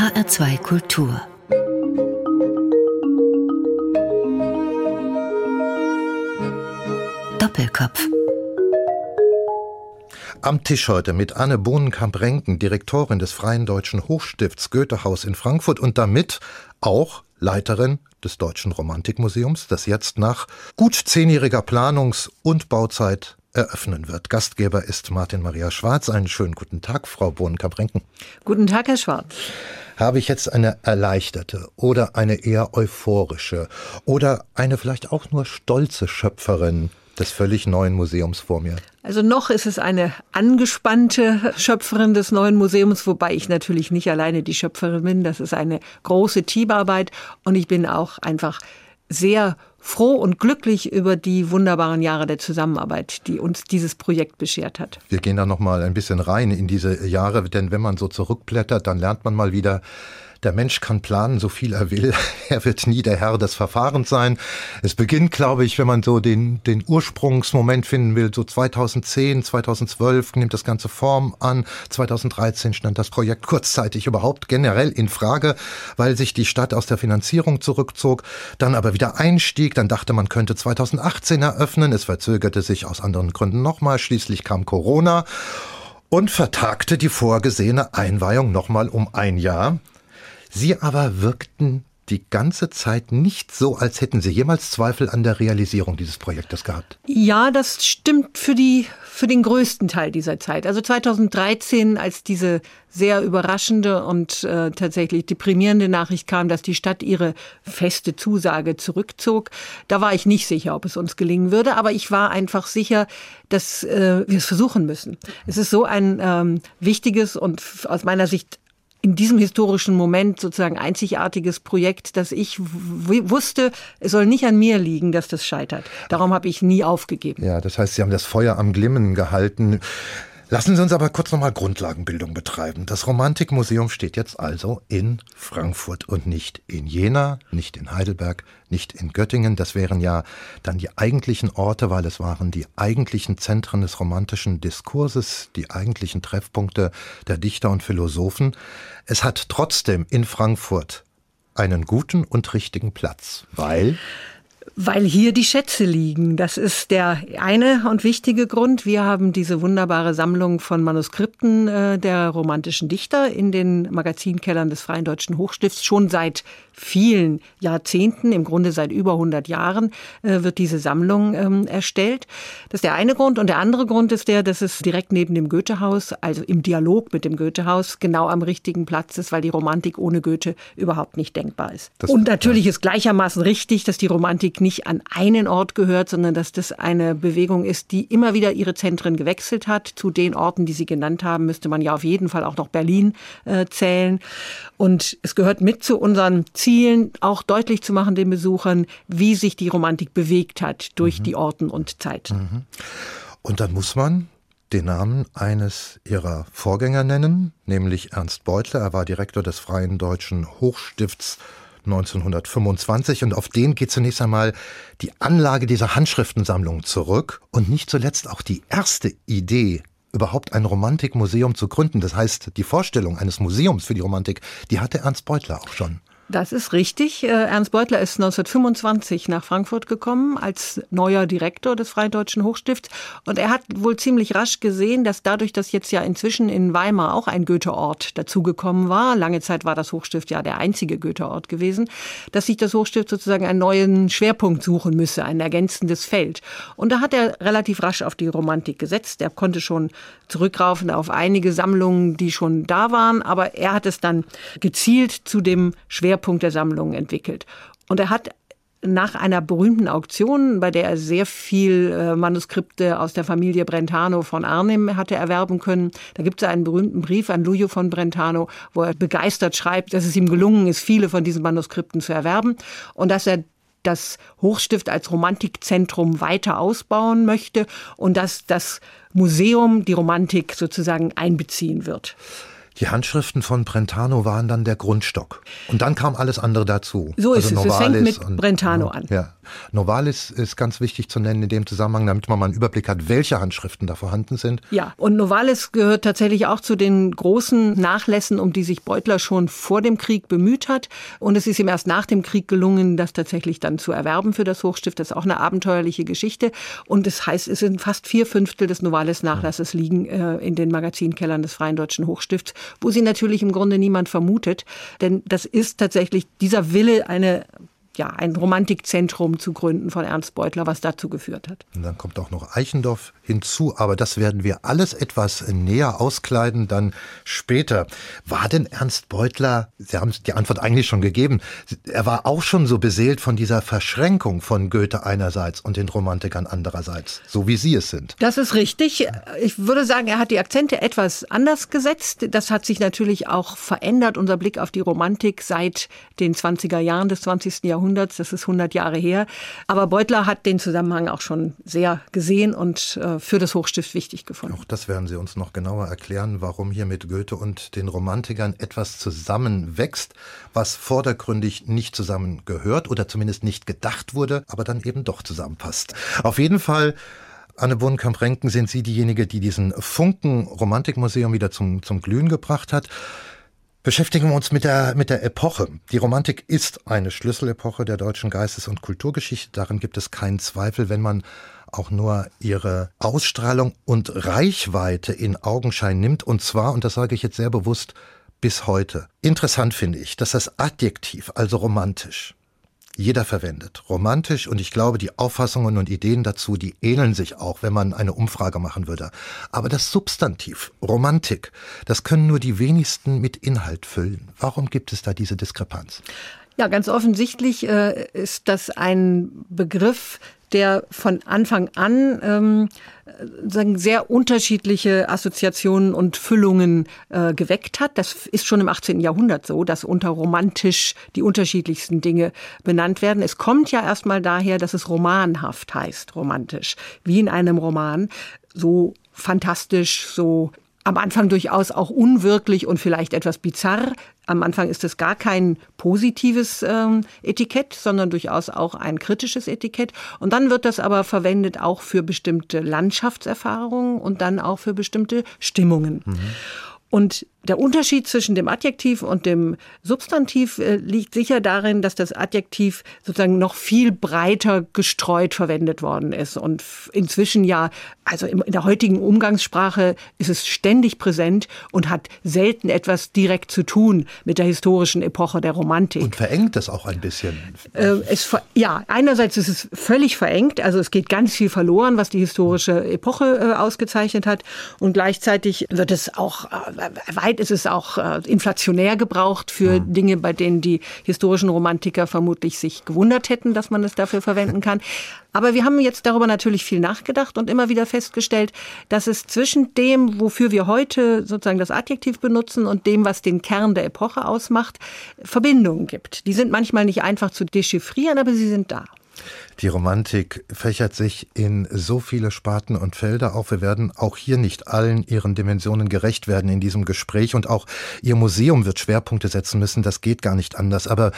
HR2 Kultur. Doppelkopf. Am Tisch heute mit Anne Bohnenkamp-Renken, Direktorin des Freien Deutschen Hochstifts Goethehaus in Frankfurt und damit auch Leiterin des Deutschen Romantikmuseums, das jetzt nach gut zehnjähriger Planungs- und Bauzeit eröffnen wird. Gastgeber ist Martin Maria Schwarz. Einen schönen guten Tag, Frau Bohnenkamp-Renken. Guten Tag, Herr Schwarz. Habe ich jetzt eine erleichterte oder eine eher euphorische oder eine vielleicht auch nur stolze Schöpferin des völlig neuen Museums vor mir? Also noch ist es eine angespannte Schöpferin des neuen Museums, wobei ich natürlich nicht alleine die Schöpferin bin. Das ist eine große Teamarbeit und ich bin auch einfach sehr froh und glücklich über die wunderbaren Jahre der Zusammenarbeit, die uns dieses Projekt beschert hat. Wir gehen da noch mal ein bisschen rein in diese Jahre, denn wenn man so zurückblättert, dann lernt man mal wieder, der Mensch kann planen, so viel er will. Er wird nie der Herr des Verfahrens sein. Es beginnt, glaube ich, wenn man so den, den Ursprungsmoment finden will, so 2010, 2012 nimmt das Ganze Form an. 2013 stand das Projekt kurzzeitig überhaupt generell in Frage, weil sich die Stadt aus der Finanzierung zurückzog, dann aber wieder einstieg. Dann dachte man könnte 2018 eröffnen. Es verzögerte sich aus anderen Gründen nochmal. Schließlich kam Corona und vertagte die vorgesehene Einweihung nochmal um ein Jahr. Sie aber wirkten die ganze Zeit nicht so, als hätten Sie jemals Zweifel an der Realisierung dieses Projektes gehabt. Ja, das stimmt für die, für den größten Teil dieser Zeit. Also 2013, als diese sehr überraschende und äh, tatsächlich deprimierende Nachricht kam, dass die Stadt ihre feste Zusage zurückzog, da war ich nicht sicher, ob es uns gelingen würde, aber ich war einfach sicher, dass äh, wir es versuchen müssen. Es ist so ein ähm, wichtiges und aus meiner Sicht in diesem historischen Moment sozusagen einzigartiges Projekt, dass ich wusste, es soll nicht an mir liegen, dass das scheitert. Darum habe ich nie aufgegeben. Ja, das heißt, Sie haben das Feuer am Glimmen gehalten. Lassen Sie uns aber kurz nochmal Grundlagenbildung betreiben. Das Romantikmuseum steht jetzt also in Frankfurt und nicht in Jena, nicht in Heidelberg, nicht in Göttingen. Das wären ja dann die eigentlichen Orte, weil es waren die eigentlichen Zentren des romantischen Diskurses, die eigentlichen Treffpunkte der Dichter und Philosophen. Es hat trotzdem in Frankfurt einen guten und richtigen Platz, weil weil hier die Schätze liegen. Das ist der eine und wichtige Grund. Wir haben diese wunderbare Sammlung von Manuskripten äh, der romantischen Dichter in den Magazinkellern des Freien Deutschen Hochstifts schon seit vielen Jahrzehnten, im Grunde seit über 100 Jahren, äh, wird diese Sammlung ähm, erstellt. Das ist der eine Grund. Und der andere Grund ist der, dass es direkt neben dem Goethehaus, also im Dialog mit dem Goethehaus, genau am richtigen Platz ist, weil die Romantik ohne Goethe überhaupt nicht denkbar ist. Das, und natürlich ist gleichermaßen richtig, dass die Romantik nicht an einen Ort gehört, sondern dass das eine Bewegung ist, die immer wieder ihre Zentren gewechselt hat. Zu den Orten, die Sie genannt haben, müsste man ja auf jeden Fall auch noch Berlin äh, zählen. Und es gehört mit zu unseren Zielen, auch deutlich zu machen den Besuchern, wie sich die Romantik bewegt hat durch mhm. die Orten und Zeiten. Mhm. Und dann muss man den Namen eines ihrer Vorgänger nennen, nämlich Ernst Beutler. Er war Direktor des Freien Deutschen Hochstifts 1925 und auf den geht zunächst einmal die Anlage dieser Handschriftensammlung zurück und nicht zuletzt auch die erste Idee überhaupt ein Romantikmuseum zu gründen. Das heißt, die Vorstellung eines Museums für die Romantik, die hatte Ernst Beutler auch schon. Das ist richtig. Äh, Ernst Beutler ist 1925 nach Frankfurt gekommen als neuer Direktor des Freien Deutschen Hochstifts. Und er hat wohl ziemlich rasch gesehen, dass dadurch, dass jetzt ja inzwischen in Weimar auch ein Goetheort dazugekommen war, lange Zeit war das Hochstift ja der einzige Goetheort gewesen, dass sich das Hochstift sozusagen einen neuen Schwerpunkt suchen müsse, ein ergänzendes Feld. Und da hat er relativ rasch auf die Romantik gesetzt. Er konnte schon zurückraufen auf einige Sammlungen, die schon da waren, aber er hat es dann gezielt zu dem Schwerpunkt Schwerpunkt der Sammlung entwickelt. Und er hat nach einer berühmten Auktion, bei der er sehr viel äh, Manuskripte aus der Familie Brentano von Arnim hatte erwerben können. Da gibt es einen berühmten Brief an Lujo von Brentano, wo er begeistert schreibt, dass es ihm gelungen ist, viele von diesen Manuskripten zu erwerben und dass er das Hochstift als Romantikzentrum weiter ausbauen möchte und dass das Museum die Romantik sozusagen einbeziehen wird. Die Handschriften von Brentano waren dann der Grundstock. Und dann kam alles andere dazu. So ist also es. Es fängt mit Brentano an. Ja. Novalis ist ganz wichtig zu nennen in dem Zusammenhang, damit man mal einen Überblick hat, welche Handschriften da vorhanden sind. Ja, und Novalis gehört tatsächlich auch zu den großen Nachlässen, um die sich Beutler schon vor dem Krieg bemüht hat. Und es ist ihm erst nach dem Krieg gelungen, das tatsächlich dann zu erwerben für das Hochstift. Das ist auch eine abenteuerliche Geschichte. Und das heißt, es sind fast vier Fünftel des Novalis-Nachlasses liegen äh, in den Magazinkellern des Freien Deutschen Hochstifts, wo sie natürlich im Grunde niemand vermutet. Denn das ist tatsächlich dieser Wille, eine ja, ein Romantikzentrum zu gründen von Ernst Beutler, was dazu geführt hat. Und dann kommt auch noch Eichendorff hinzu, aber das werden wir alles etwas näher auskleiden dann später. War denn Ernst Beutler, Sie haben die Antwort eigentlich schon gegeben, er war auch schon so beseelt von dieser Verschränkung von Goethe einerseits und den Romantikern andererseits, so wie Sie es sind. Das ist richtig. Ich würde sagen, er hat die Akzente etwas anders gesetzt. Das hat sich natürlich auch verändert, unser Blick auf die Romantik seit den 20er Jahren des 20. Jahrhunderts. Jahrhunderts, das ist 100 Jahre her. Aber Beutler hat den Zusammenhang auch schon sehr gesehen und äh, für das Hochstift wichtig gefunden. Auch das werden Sie uns noch genauer erklären, warum hier mit Goethe und den Romantikern etwas zusammenwächst, was vordergründig nicht zusammengehört oder zumindest nicht gedacht wurde, aber dann eben doch zusammenpasst. Auf jeden Fall Anne Bohnenkamp-Renken sind Sie diejenige, die diesen Funken Romantikmuseum wieder zum, zum Glühen gebracht hat. Beschäftigen wir uns mit der, mit der Epoche. Die Romantik ist eine Schlüsselepoche der deutschen Geistes- und Kulturgeschichte. Darin gibt es keinen Zweifel, wenn man auch nur ihre Ausstrahlung und Reichweite in Augenschein nimmt. Und zwar, und das sage ich jetzt sehr bewusst, bis heute. Interessant finde ich, dass das Adjektiv, also romantisch, jeder verwendet. Romantisch und ich glaube, die Auffassungen und Ideen dazu, die ähneln sich auch, wenn man eine Umfrage machen würde. Aber das Substantiv, Romantik, das können nur die wenigsten mit Inhalt füllen. Warum gibt es da diese Diskrepanz? Ja, ganz offensichtlich äh, ist das ein Begriff, der von Anfang an ähm, sagen, sehr unterschiedliche Assoziationen und Füllungen äh, geweckt hat. Das ist schon im 18. Jahrhundert so, dass unter romantisch die unterschiedlichsten Dinge benannt werden. Es kommt ja erstmal daher, dass es romanhaft heißt, romantisch, wie in einem Roman, so fantastisch, so am Anfang durchaus auch unwirklich und vielleicht etwas bizarr. Am Anfang ist es gar kein positives ähm, Etikett, sondern durchaus auch ein kritisches Etikett. Und dann wird das aber verwendet auch für bestimmte Landschaftserfahrungen und dann auch für bestimmte Stimmungen. Mhm. Und der Unterschied zwischen dem Adjektiv und dem Substantiv äh, liegt sicher darin, dass das Adjektiv sozusagen noch viel breiter gestreut verwendet worden ist und inzwischen ja, also in der heutigen Umgangssprache ist es ständig präsent und hat selten etwas direkt zu tun mit der historischen Epoche der Romantik. Und verengt es auch ein bisschen. Äh, es, ja, einerseits ist es völlig verengt, also es geht ganz viel verloren, was die historische Epoche äh, ausgezeichnet hat und gleichzeitig wird es auch weit Zeit ist es auch äh, inflationär gebraucht für mhm. Dinge, bei denen die historischen Romantiker vermutlich sich gewundert hätten, dass man es dafür verwenden kann. Aber wir haben jetzt darüber natürlich viel nachgedacht und immer wieder festgestellt, dass es zwischen dem, wofür wir heute sozusagen das Adjektiv benutzen und dem, was den Kern der Epoche ausmacht, Verbindungen gibt. Die sind manchmal nicht einfach zu dechiffrieren, aber sie sind da. Die Romantik fächert sich in so viele Sparten und Felder auf. Wir werden auch hier nicht allen ihren Dimensionen gerecht werden in diesem Gespräch und auch Ihr Museum wird Schwerpunkte setzen müssen. Das geht gar nicht anders. Aber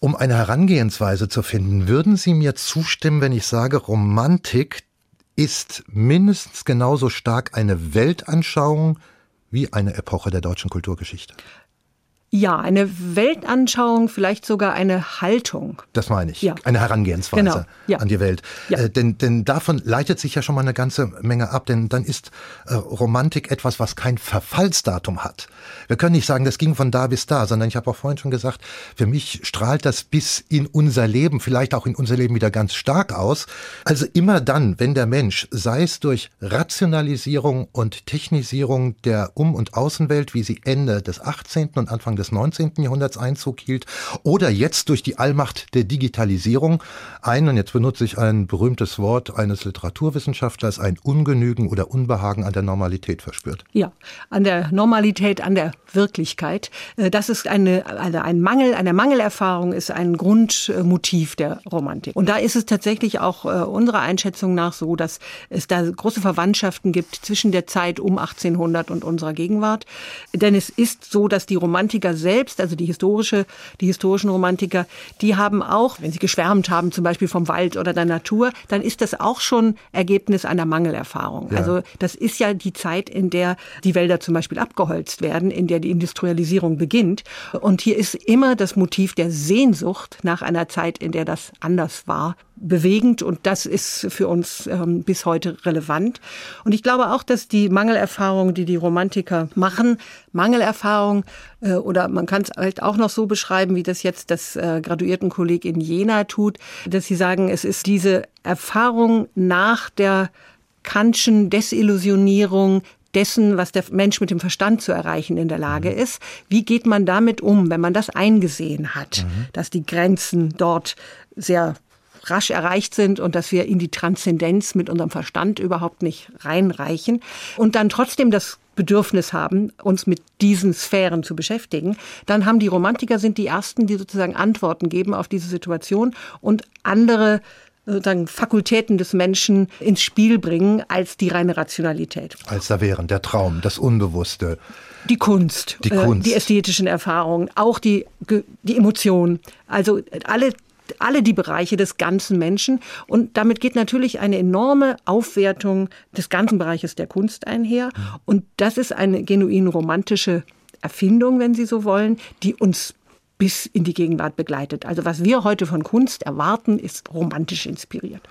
um eine Herangehensweise zu finden, würden Sie mir zustimmen, wenn ich sage, Romantik ist mindestens genauso stark eine Weltanschauung wie eine Epoche der deutschen Kulturgeschichte? Ja, eine Weltanschauung, vielleicht sogar eine Haltung. Das meine ich. Ja. Eine Herangehensweise genau. ja. an die Welt. Ja. Äh, denn, denn davon leitet sich ja schon mal eine ganze Menge ab. Denn dann ist äh, Romantik etwas, was kein Verfallsdatum hat. Wir können nicht sagen, das ging von da bis da, sondern ich habe auch vorhin schon gesagt, für mich strahlt das bis in unser Leben, vielleicht auch in unser Leben wieder ganz stark aus. Also immer dann, wenn der Mensch, sei es durch Rationalisierung und Technisierung der Um- und Außenwelt, wie sie Ende des 18. und Anfang des 19. Jahrhunderts Einzug hielt, oder jetzt durch die Allmacht der Digitalisierung ein, und jetzt benutze ich ein berühmtes Wort eines Literaturwissenschaftlers, ein Ungenügen oder Unbehagen an der Normalität verspürt. Ja, an der Normalität, an der Wirklichkeit. Äh, das ist eine, also ein Mangel, eine Mangelerfahrung ist ein Grundmotiv der Romantik. Und da ist es tatsächlich auch äh, unserer Einschätzung nach so, dass es da große Verwandtschaften gibt zwischen der Zeit um 1800 und unserer Gegenwart. Denn es ist so, dass die Romantiker selbst, also die historische, die historischen Romantiker, die haben auch, wenn sie geschwärmt haben, zum Beispiel vom Wald oder der Natur, dann ist das auch schon Ergebnis einer Mangelerfahrung. Ja. Also das ist ja die Zeit, in der die Wälder zum Beispiel abgeholzt werden, in der die Industrialisierung beginnt. Und hier ist immer das Motiv der Sehnsucht nach einer Zeit, in der das anders war, bewegend und das ist für uns ähm, bis heute relevant. Und ich glaube auch, dass die Mangelerfahrung, die die Romantiker machen, Mangelerfahrung äh, oder man kann es halt auch noch so beschreiben, wie das jetzt das äh, Graduiertenkolleg in Jena tut, dass sie sagen, es ist diese Erfahrung nach der Kantschen Desillusionierung dessen, was der Mensch mit dem Verstand zu erreichen in der Lage mhm. ist. Wie geht man damit um, wenn man das eingesehen hat, mhm. dass die Grenzen dort sehr rasch erreicht sind und dass wir in die Transzendenz mit unserem Verstand überhaupt nicht reinreichen und dann trotzdem das Bedürfnis haben, uns mit diesen Sphären zu beschäftigen, dann haben die Romantiker sind die ersten, die sozusagen Antworten geben auf diese Situation und andere sozusagen Fakultäten des Menschen ins Spiel bringen als die reine Rationalität. Als da wären der Traum, das Unbewusste. Die Kunst, die, Kunst. Äh, die ästhetischen Erfahrungen, auch die, die Emotionen. Also alle alle die Bereiche des ganzen Menschen. Und damit geht natürlich eine enorme Aufwertung des ganzen Bereiches der Kunst einher. Und das ist eine genuin romantische Erfindung, wenn Sie so wollen, die uns bis in die Gegenwart begleitet. Also was wir heute von Kunst erwarten, ist romantisch inspiriert.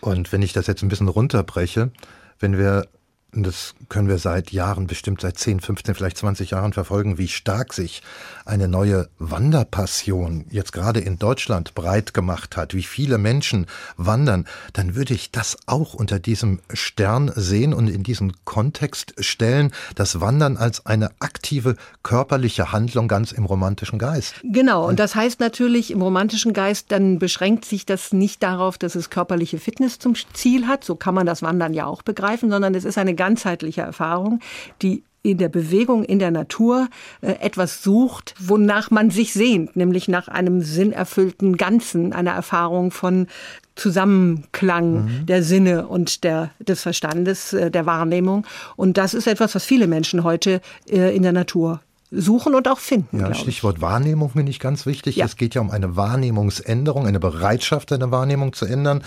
Und wenn ich das jetzt ein bisschen runterbreche, wenn wir das können wir seit Jahren, bestimmt seit 10, 15, vielleicht 20 Jahren verfolgen, wie stark sich eine neue Wanderpassion jetzt gerade in Deutschland breit gemacht hat, wie viele Menschen wandern, dann würde ich das auch unter diesem Stern sehen und in diesen Kontext stellen, das Wandern als eine aktive körperliche Handlung ganz im romantischen Geist. Genau, und das heißt natürlich im romantischen Geist, dann beschränkt sich das nicht darauf, dass es körperliche Fitness zum Ziel hat, so kann man das Wandern ja auch begreifen, sondern es ist eine ganzheitliche Erfahrung, die in der Bewegung, in der Natur äh, etwas sucht, wonach man sich sehnt, nämlich nach einem sinnerfüllten Ganzen, einer Erfahrung von Zusammenklang mhm. der Sinne und der, des Verstandes, äh, der Wahrnehmung. Und das ist etwas, was viele Menschen heute äh, in der Natur suchen und auch finden. Ja, Stichwort ich. Wahrnehmung finde ich ganz wichtig. Ja. Es geht ja um eine Wahrnehmungsänderung, eine Bereitschaft, eine Wahrnehmung zu ändern.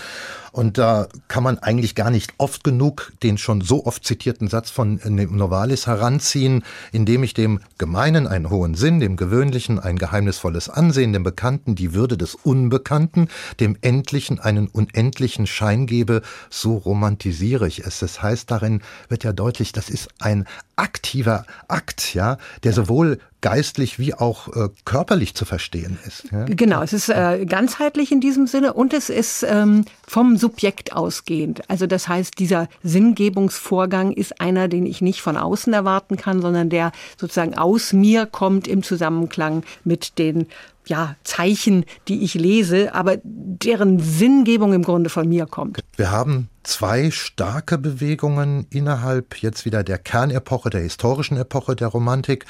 Und da kann man eigentlich gar nicht oft genug den schon so oft zitierten Satz von Novalis heranziehen, indem ich dem Gemeinen einen hohen Sinn, dem Gewöhnlichen ein geheimnisvolles Ansehen, dem Bekannten die Würde des Unbekannten, dem Endlichen einen unendlichen Schein gebe, so romantisiere ich es. Das heißt, darin wird ja deutlich, das ist ein aktiver Akt, ja, der sowohl geistlich wie auch äh, körperlich zu verstehen ist. Ja? Genau, es ist äh, ganzheitlich in diesem Sinne und es ist ähm, vom Subjekt ausgehend. Also das heißt, dieser Sinngebungsvorgang ist einer, den ich nicht von außen erwarten kann, sondern der sozusagen aus mir kommt im Zusammenklang mit den ja, Zeichen, die ich lese, aber deren Sinngebung im Grunde von mir kommt. Wir haben zwei starke Bewegungen innerhalb jetzt wieder der Kernepoche, der historischen Epoche der Romantik,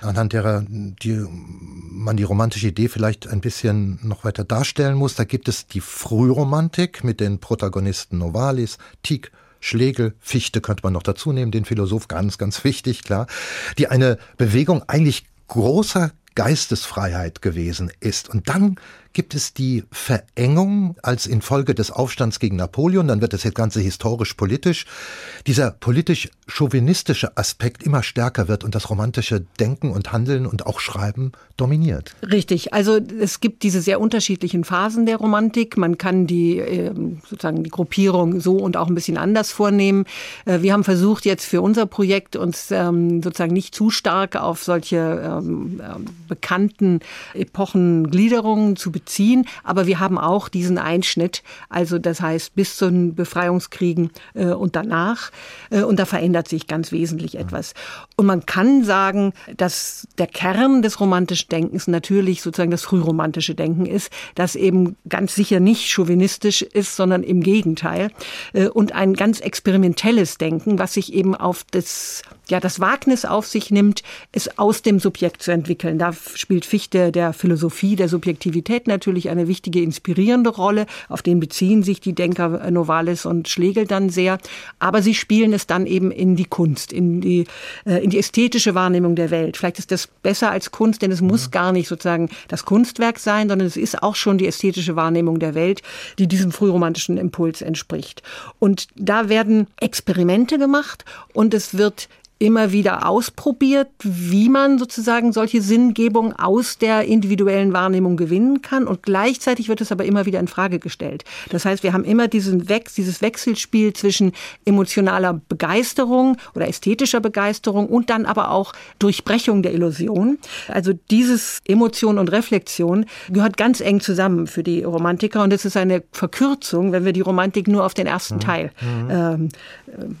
anhand derer die, man die romantische Idee vielleicht ein bisschen noch weiter darstellen muss. Da gibt es die Frühromantik mit den Protagonisten Novalis, Tieck, Schlegel, Fichte könnte man noch dazu nehmen, den Philosoph, ganz, ganz wichtig, klar, die eine Bewegung eigentlich großer Geistesfreiheit gewesen ist. Und dann gibt es die Verengung als infolge des Aufstands gegen Napoleon, dann wird das Ganze historisch-politisch, dieser politisch-chauvinistische Aspekt immer stärker wird und das romantische Denken und Handeln und auch Schreiben dominiert. Richtig, also es gibt diese sehr unterschiedlichen Phasen der Romantik. Man kann die ähm, sozusagen die Gruppierung so und auch ein bisschen anders vornehmen. Äh, wir haben versucht jetzt für unser Projekt uns ähm, sozusagen nicht zu stark auf solche ähm, bekannten Epochengliederungen zu beziehen beziehen. Aber wir haben auch diesen Einschnitt, also das heißt bis zu den Befreiungskriegen äh, und danach. Äh, und da verändert sich ganz wesentlich etwas. Und man kann sagen, dass der Kern des romantischen Denkens natürlich sozusagen das frühromantische Denken ist, das eben ganz sicher nicht chauvinistisch ist, sondern im Gegenteil. Äh, und ein ganz experimentelles Denken, was sich eben auf das ja das Wagnis auf sich nimmt, es aus dem Subjekt zu entwickeln. Da spielt Fichte der Philosophie der Subjektivität natürlich eine wichtige inspirierende Rolle. Auf den beziehen sich die Denker Novalis und Schlegel dann sehr. Aber sie spielen es dann eben in die Kunst, in die, äh, in die ästhetische Wahrnehmung der Welt. Vielleicht ist das besser als Kunst, denn es muss gar nicht sozusagen das Kunstwerk sein, sondern es ist auch schon die ästhetische Wahrnehmung der Welt, die diesem frühromantischen Impuls entspricht. Und da werden Experimente gemacht und es wird immer wieder ausprobiert, wie man sozusagen solche Sinngebung aus der individuellen Wahrnehmung gewinnen kann. Und gleichzeitig wird es aber immer wieder in Frage gestellt. Das heißt, wir haben immer diesen Wex, dieses Wechselspiel zwischen emotionaler Begeisterung oder ästhetischer Begeisterung und dann aber auch Durchbrechung der Illusion. Also dieses Emotion und Reflexion gehört ganz eng zusammen für die Romantiker. Und es ist eine Verkürzung, wenn wir die Romantik nur auf den ersten mhm. Teil äh,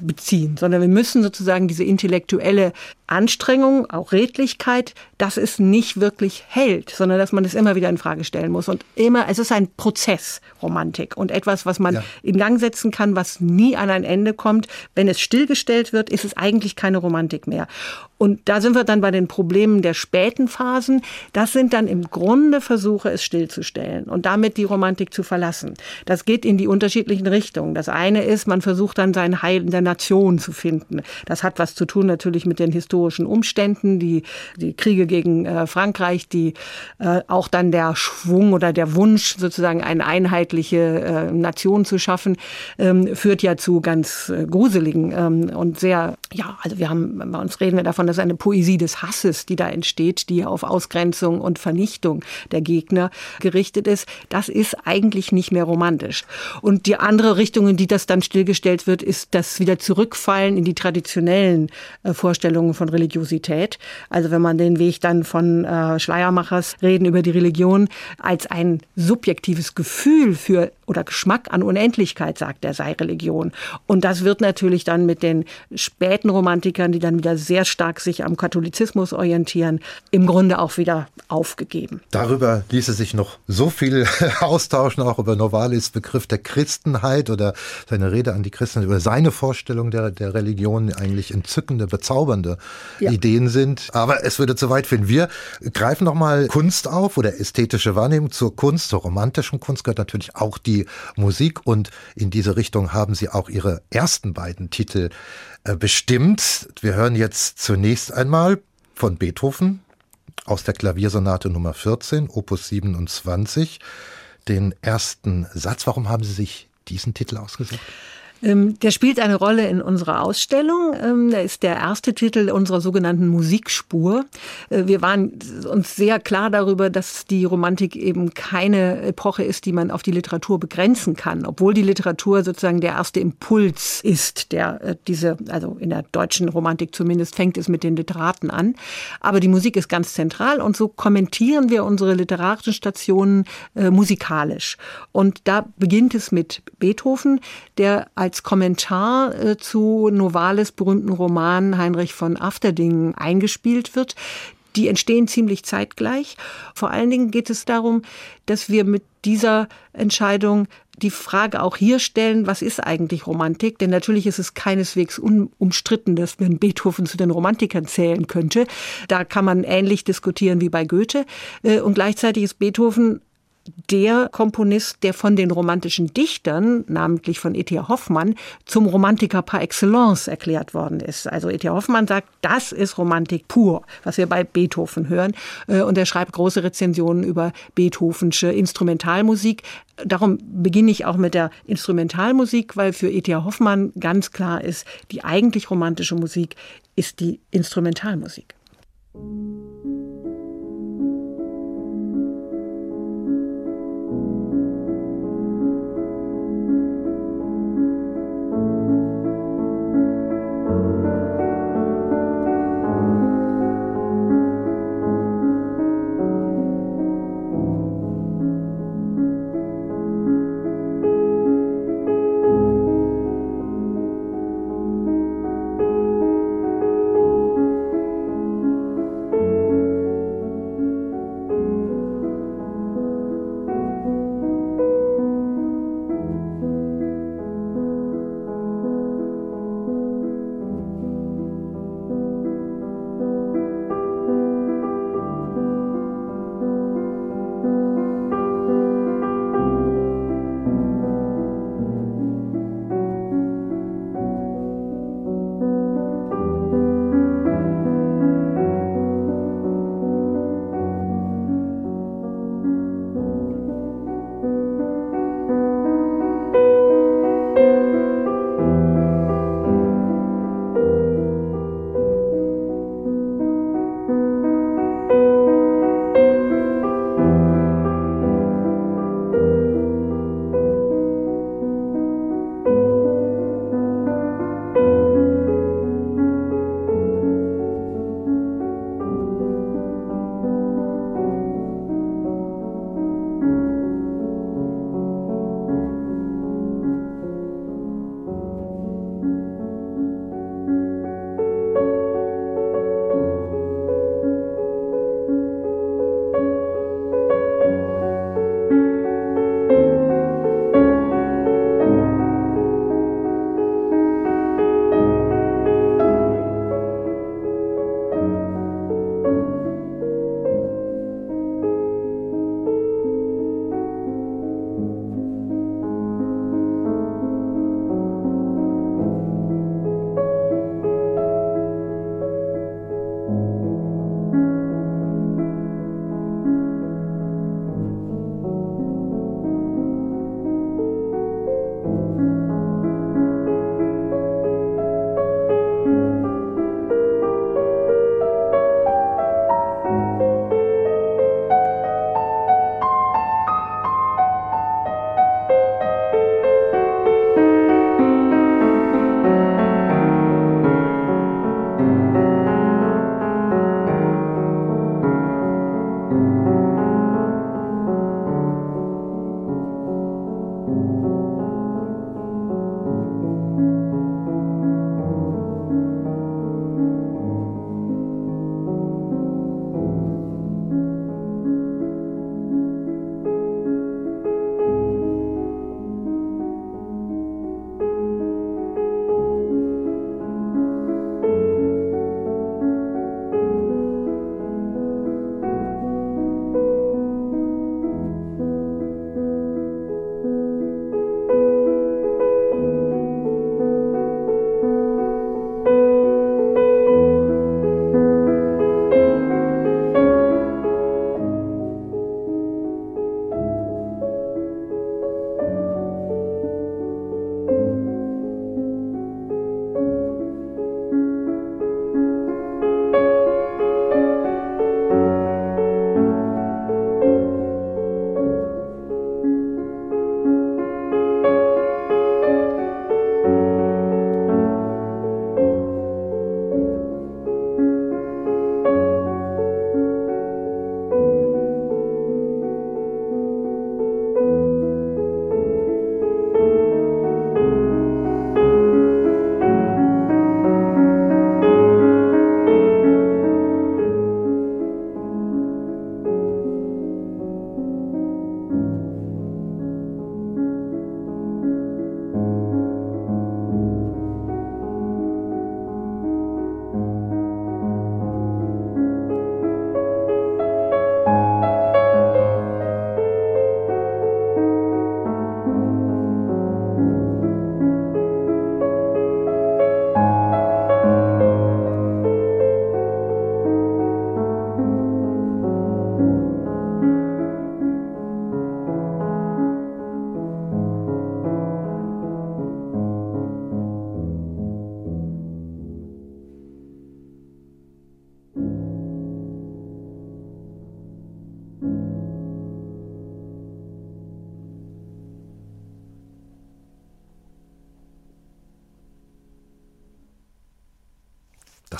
beziehen, sondern wir müssen sozusagen diese intellektuelle Intellektuelle Anstrengung, auch Redlichkeit, dass es nicht wirklich hält, sondern dass man es immer wieder in Frage stellen muss. Und immer, es ist ein Prozess, Romantik. Und etwas, was man ja. in Gang setzen kann, was nie an ein Ende kommt. Wenn es stillgestellt wird, ist es eigentlich keine Romantik mehr. Und da sind wir dann bei den Problemen der späten Phasen. Das sind dann im Grunde Versuche, es stillzustellen und damit die Romantik zu verlassen. Das geht in die unterschiedlichen Richtungen. Das eine ist, man versucht dann sein Heil in der Nation zu finden. Das hat was zu tun natürlich mit den historischen Umständen, die, die Kriege gegen äh, Frankreich, die äh, auch dann der Schwung oder der Wunsch, sozusagen eine einheitliche äh, Nation zu schaffen, ähm, führt ja zu ganz äh, gruseligen ähm, und sehr, ja, also wir haben, bei uns reden wir davon, davon, dass eine Poesie des Hasses, die da entsteht, die auf Ausgrenzung und Vernichtung der Gegner gerichtet ist, das ist eigentlich nicht mehr romantisch. Und die andere Richtung, in die das dann stillgestellt wird, ist das wieder Zurückfallen in die traditionellen äh, Vorstellungen von Religiosität. Also wenn man den Weg dann von äh, Schleiermachers reden über die Religion als ein subjektives Gefühl für oder Geschmack an Unendlichkeit, sagt er, sei Religion. Und das wird natürlich dann mit den späten Romantikern, die dann wieder sehr stark sich am Katholizismus orientieren, im Grunde auch wieder aufgegeben. Darüber ließe sich noch so viel austauschen, auch über Novalis Begriff der Christenheit oder seine Rede an die Christen, über seine Vorstellung der, der Religion eigentlich entzückende, bezaubernde ja. Ideen sind. Aber es würde zu weit finden. Wir greifen nochmal Kunst auf oder ästhetische Wahrnehmung zur Kunst, zur romantischen Kunst gehört natürlich auch die Musik und in diese Richtung haben sie auch ihre ersten beiden Titel äh, bestimmt. Wir hören jetzt zunächst einmal von Beethoven aus der Klaviersonate Nummer 14, Opus 27, den ersten Satz. Warum haben Sie sich diesen Titel ausgesucht? Ähm, der spielt eine Rolle in unserer Ausstellung. Ähm, ist der erste Titel unserer sogenannten Musikspur. Äh, wir waren uns sehr klar darüber, dass die Romantik eben keine Epoche ist, die man auf die Literatur begrenzen kann, obwohl die Literatur sozusagen der erste Impuls ist, der äh, diese, also in der deutschen Romantik zumindest fängt es mit den Literaten an. Aber die Musik ist ganz zentral und so kommentieren wir unsere literarischen Stationen äh, musikalisch. Und da beginnt es mit Beethoven, der als als Kommentar äh, zu Novalis berühmten Roman Heinrich von Afterdingen eingespielt wird. Die entstehen ziemlich zeitgleich. Vor allen Dingen geht es darum, dass wir mit dieser Entscheidung die Frage auch hier stellen, was ist eigentlich Romantik? Denn natürlich ist es keineswegs unumstritten, dass man Beethoven zu den Romantikern zählen könnte. Da kann man ähnlich diskutieren wie bei Goethe. Äh, und gleichzeitig ist Beethoven der Komponist, der von den romantischen Dichtern, namentlich von E.T.A. Hoffmann, zum Romantiker par excellence erklärt worden ist. Also E.T.A. Hoffmann sagt, das ist Romantik pur, was wir bei Beethoven hören. Äh, und er schreibt große Rezensionen über Beethovensche Instrumentalmusik. Darum beginne ich auch mit der Instrumentalmusik, weil für E.T.A. Hoffmann ganz klar ist, die eigentlich romantische Musik ist die Instrumentalmusik.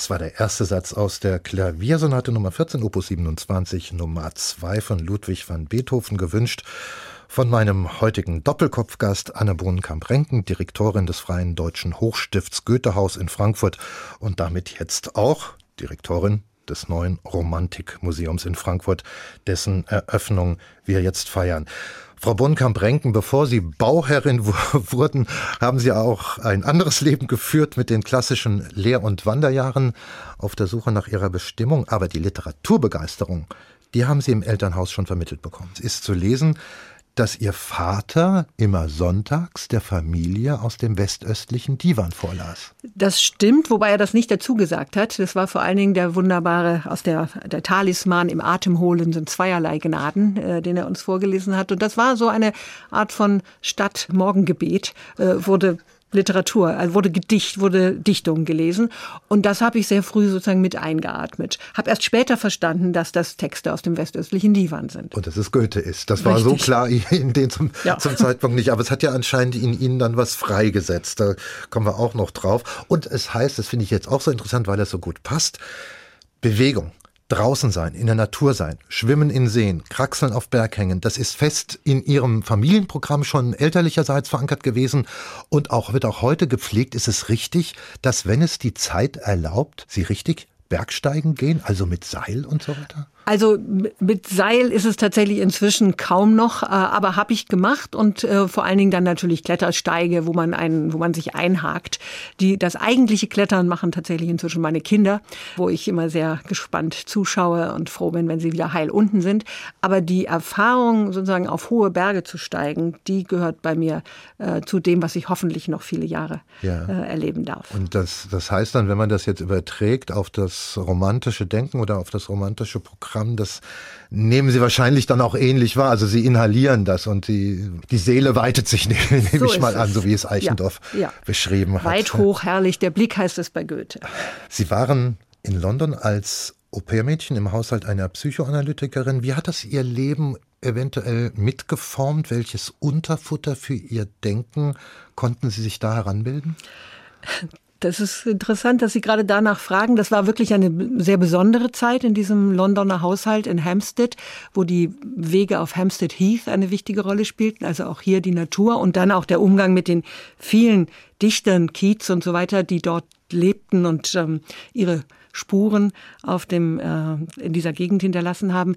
Das war der erste Satz aus der Klaviersonate Nummer 14, Opus 27, Nummer 2 von Ludwig van Beethoven gewünscht. Von meinem heutigen Doppelkopfgast Anne Bohnenkamp-Renken, Direktorin des Freien Deutschen Hochstifts Goethehaus in Frankfurt und damit jetzt auch Direktorin des neuen Romantikmuseums in Frankfurt, dessen Eröffnung wir jetzt feiern. Frau Bonkamp-Renken, bevor Sie Bauherrin wurden, haben Sie auch ein anderes Leben geführt mit den klassischen Lehr- und Wanderjahren auf der Suche nach Ihrer Bestimmung. Aber die Literaturbegeisterung, die haben Sie im Elternhaus schon vermittelt bekommen. Es ist zu lesen, dass ihr Vater immer sonntags der Familie aus dem westöstlichen Divan vorlas. Das stimmt, wobei er das nicht dazu gesagt hat. Das war vor allen Dingen der wunderbare aus der, der Talisman im Atemholen sind zweierlei Gnaden, äh, den er uns vorgelesen hat. Und das war so eine Art von Stadtmorgengebet, äh, wurde Literatur, also wurde Gedicht, wurde Dichtung gelesen. Und das habe ich sehr früh sozusagen mit eingeatmet. Habe erst später verstanden, dass das Texte aus dem westöstlichen Divan sind. Und dass es Goethe ist. Das war so klar in den zum, ja. zum Zeitpunkt nicht. Aber es hat ja anscheinend in Ihnen dann was freigesetzt. Da kommen wir auch noch drauf. Und es heißt, das finde ich jetzt auch so interessant, weil das so gut passt, Bewegung draußen sein, in der Natur sein, schwimmen in Seen, kraxeln auf Berghängen, das ist fest in ihrem Familienprogramm schon elterlicherseits verankert gewesen und auch wird auch heute gepflegt. Ist es richtig, dass wenn es die Zeit erlaubt, sie richtig Bergsteigen gehen, also mit Seil und so weiter? Also mit Seil ist es tatsächlich inzwischen kaum noch, äh, aber habe ich gemacht und äh, vor allen Dingen dann natürlich Klettersteige, wo man einen, wo man sich einhakt. Die das eigentliche Klettern machen tatsächlich inzwischen meine Kinder, wo ich immer sehr gespannt zuschaue und froh bin, wenn sie wieder heil unten sind. Aber die Erfahrung, sozusagen auf hohe Berge zu steigen, die gehört bei mir äh, zu dem, was ich hoffentlich noch viele Jahre ja. äh, erleben darf. Und das, das heißt dann, wenn man das jetzt überträgt auf das romantische Denken oder auf das romantische Programm Programm, das nehmen Sie wahrscheinlich dann auch ähnlich wahr. Also Sie inhalieren das und die, die Seele weitet sich, nehme so ich mal an, so wie es Eichendorff ja, ja. beschrieben hat. Weit hoch, herrlich, der Blick heißt es bei Goethe. Sie waren in London als Au-pair-Mädchen im Haushalt einer Psychoanalytikerin. Wie hat das Ihr Leben eventuell mitgeformt? Welches Unterfutter für Ihr Denken konnten Sie sich da heranbilden? Das ist interessant, dass Sie gerade danach fragen. Das war wirklich eine sehr besondere Zeit in diesem Londoner Haushalt in Hampstead, wo die Wege auf Hampstead Heath eine wichtige Rolle spielten. Also auch hier die Natur und dann auch der Umgang mit den vielen Dichtern, Keats und so weiter, die dort lebten und ähm, ihre Spuren auf dem, äh, in dieser Gegend hinterlassen haben.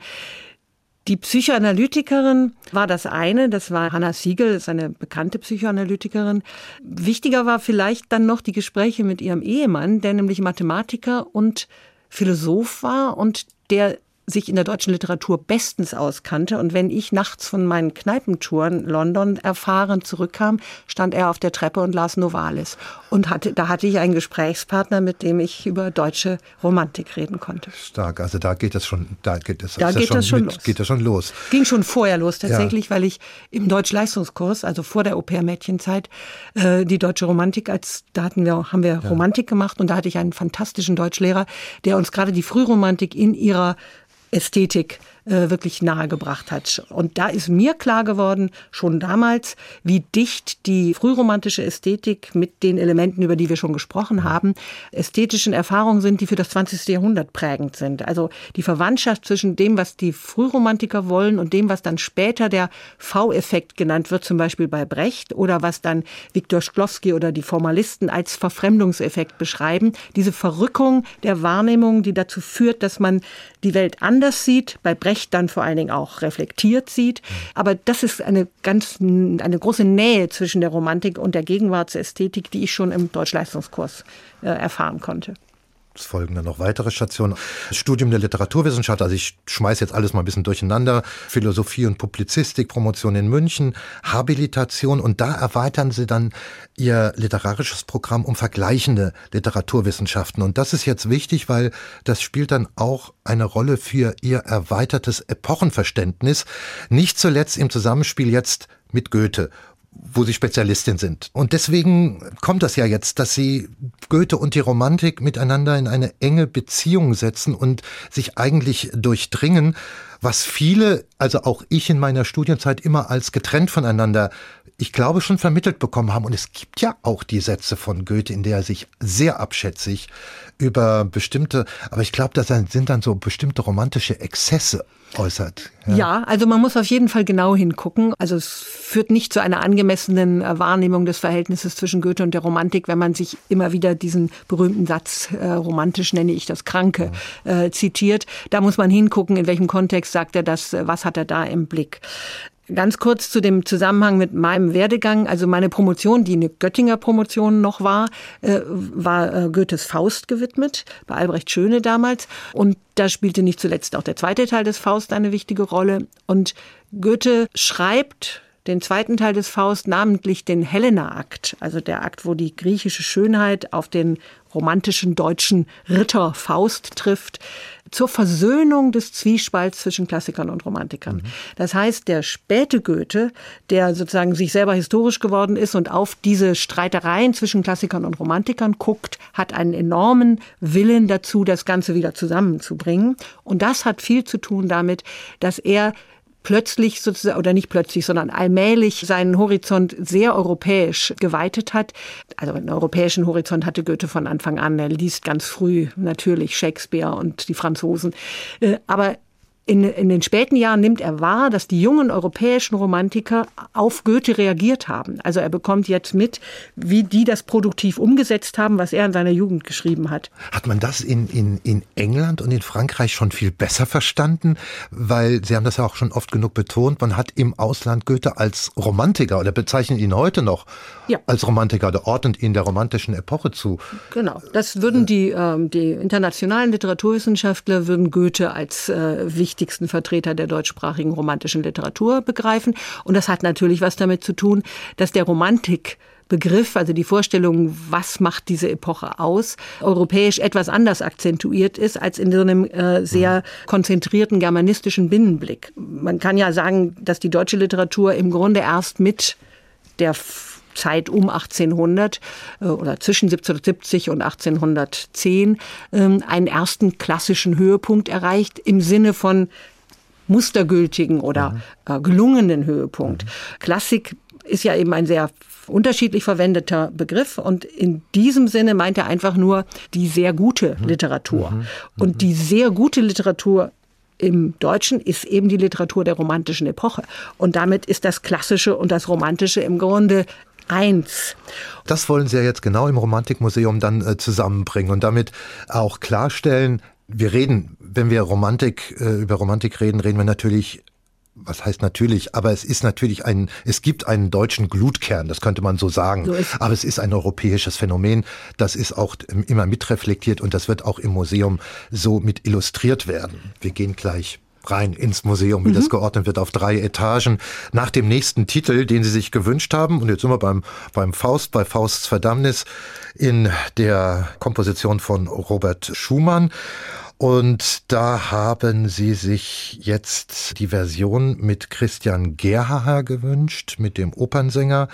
Die Psychoanalytikerin war das eine, das war Hannah Siegel, ist eine bekannte Psychoanalytikerin. Wichtiger war vielleicht dann noch die Gespräche mit ihrem Ehemann, der nämlich Mathematiker und Philosoph war und der sich in der deutschen Literatur bestens auskannte. Und wenn ich nachts von meinen Kneipentouren London erfahren zurückkam, stand er auf der Treppe und las Novalis. Und hatte, da hatte ich einen Gesprächspartner, mit dem ich über deutsche Romantik reden konnte. Stark. Also da geht das schon, da geht das, da geht das schon, mit, los. geht das schon los. Ging schon vorher los tatsächlich, ja. weil ich im Deutschleistungskurs, also vor der Au-pair-Mädchenzeit, äh, die deutsche Romantik als, da hatten wir, haben wir ja. Romantik gemacht und da hatte ich einen fantastischen Deutschlehrer, der uns gerade die Frühromantik in ihrer Ästhetik äh, wirklich nahegebracht hat. Und da ist mir klar geworden, schon damals, wie dicht die frühromantische Ästhetik mit den Elementen, über die wir schon gesprochen haben, ästhetischen Erfahrungen sind, die für das 20. Jahrhundert prägend sind. Also die Verwandtschaft zwischen dem, was die Frühromantiker wollen und dem, was dann später der V-Effekt genannt wird, zum Beispiel bei Brecht, oder was dann Viktor Schklowski oder die Formalisten als Verfremdungseffekt beschreiben. Diese Verrückung der Wahrnehmung, die dazu führt, dass man die Welt anders sieht, bei Brecht Recht dann vor allen Dingen auch reflektiert sieht. Aber das ist eine ganz, eine große Nähe zwischen der Romantik und der Gegenwartsästhetik, die ich schon im Deutschleistungskurs äh, erfahren konnte. Es folgen dann noch weitere Stationen. Studium der Literaturwissenschaft, also ich schmeiße jetzt alles mal ein bisschen durcheinander. Philosophie und Publizistik, Promotion in München, Habilitation und da erweitern sie dann ihr literarisches Programm um vergleichende Literaturwissenschaften. Und das ist jetzt wichtig, weil das spielt dann auch eine Rolle für ihr erweitertes Epochenverständnis. Nicht zuletzt im Zusammenspiel jetzt mit Goethe wo Sie Spezialistin sind. Und deswegen kommt das ja jetzt, dass Sie Goethe und die Romantik miteinander in eine enge Beziehung setzen und sich eigentlich durchdringen. was viele, also auch ich in meiner Studienzeit immer als getrennt voneinander ich glaube, schon vermittelt bekommen haben. Und es gibt ja auch die Sätze von Goethe, in der er sich sehr abschätzig über bestimmte, aber ich glaube, das sind dann so bestimmte romantische Exzesse äußert. Ja. ja. also man muss auf jeden Fall genau hingucken. Also es führt nicht zu einer angemessenen äh, Wahrnehmung des Verhältnisses zwischen Goethe und der Romantik, wenn man sich immer wieder diesen berühmten Satz, äh, romantisch nenne ich das Kranke, äh, zitiert. Da muss man hingucken, in welchem Kontext sagt er das, äh, was hat er da im Blick. Ganz kurz zu dem Zusammenhang mit meinem Werdegang. Also meine Promotion, die eine Göttinger Promotion noch war, äh, war äh, Goethes Faust gewidmet, bei Albrecht Schöne damals. Und da spielte nicht zuletzt auch der zweite Teil des Faust eine wichtige Rolle. Und Goethe schreibt den zweiten Teil des Faust, namentlich den Helena-Akt, also der Akt, wo die griechische Schönheit auf den romantischen deutschen Ritter Faust trifft, zur Versöhnung des Zwiespalts zwischen Klassikern und Romantikern. Mhm. Das heißt, der späte Goethe, der sozusagen sich selber historisch geworden ist und auf diese Streitereien zwischen Klassikern und Romantikern guckt, hat einen enormen Willen dazu, das Ganze wieder zusammenzubringen. Und das hat viel zu tun damit, dass er plötzlich sozusagen, oder nicht plötzlich, sondern allmählich seinen Horizont sehr europäisch geweitet hat. Also einen europäischen Horizont hatte Goethe von Anfang an. Er liest ganz früh natürlich Shakespeare und die Franzosen. Äh, aber in, in den späten Jahren nimmt er wahr, dass die jungen europäischen Romantiker auf Goethe reagiert haben. Also er bekommt jetzt mit, wie die das produktiv umgesetzt haben, was er in seiner Jugend geschrieben hat. Hat man das in, in, in England und in Frankreich schon viel besser verstanden? Weil Sie haben das ja auch schon oft genug betont, man hat im Ausland Goethe als Romantiker oder bezeichnet ihn heute noch ja. als Romantiker oder ordnet ihn der romantischen Epoche zu. Genau, das würden die, ähm, die internationalen Literaturwissenschaftler würden Goethe als äh, wichtigsten Vertreter der deutschsprachigen romantischen Literatur begreifen. Und das hat natürlich was damit zu tun, dass der Romantik Begriff, also die Vorstellung, was macht diese Epoche aus, europäisch etwas anders akzentuiert ist als in so einem äh, sehr konzentrierten germanistischen Binnenblick. Man kann ja sagen, dass die deutsche Literatur im Grunde erst mit der Zeit um 1800 äh, oder zwischen 1770 und 1810 ähm, einen ersten klassischen Höhepunkt erreicht im Sinne von mustergültigen oder mhm. Äh, gelungenen Höhepunkt. Mhm. Klassik ist ja eben ein sehr unterschiedlich verwendeter Begriff und in diesem Sinne meint er einfach nur die sehr gute mhm. Literatur. Und die sehr gute Literatur im Deutschen ist eben die Literatur der romantischen Epoche. Und damit ist das Klassische und das Romantische im Grunde eins. Das wollen Sie ja jetzt genau im Romantikmuseum dann äh, zusammenbringen und damit auch klarstellen, wir reden, wenn wir Romantik, äh, über Romantik reden, reden wir natürlich was heißt natürlich, aber es ist natürlich ein, es gibt einen deutschen Glutkern, das könnte man so sagen. So aber es ist ein europäisches Phänomen, das ist auch immer mitreflektiert und das wird auch im Museum so mit illustriert werden. Wir gehen gleich rein ins Museum, wie mhm. das geordnet wird, auf drei Etagen. Nach dem nächsten Titel, den Sie sich gewünscht haben, und jetzt sind wir beim, beim Faust, bei Fausts Verdammnis in der Komposition von Robert Schumann. Und da haben Sie sich jetzt die Version mit Christian Gerhaher gewünscht, mit dem Opernsänger.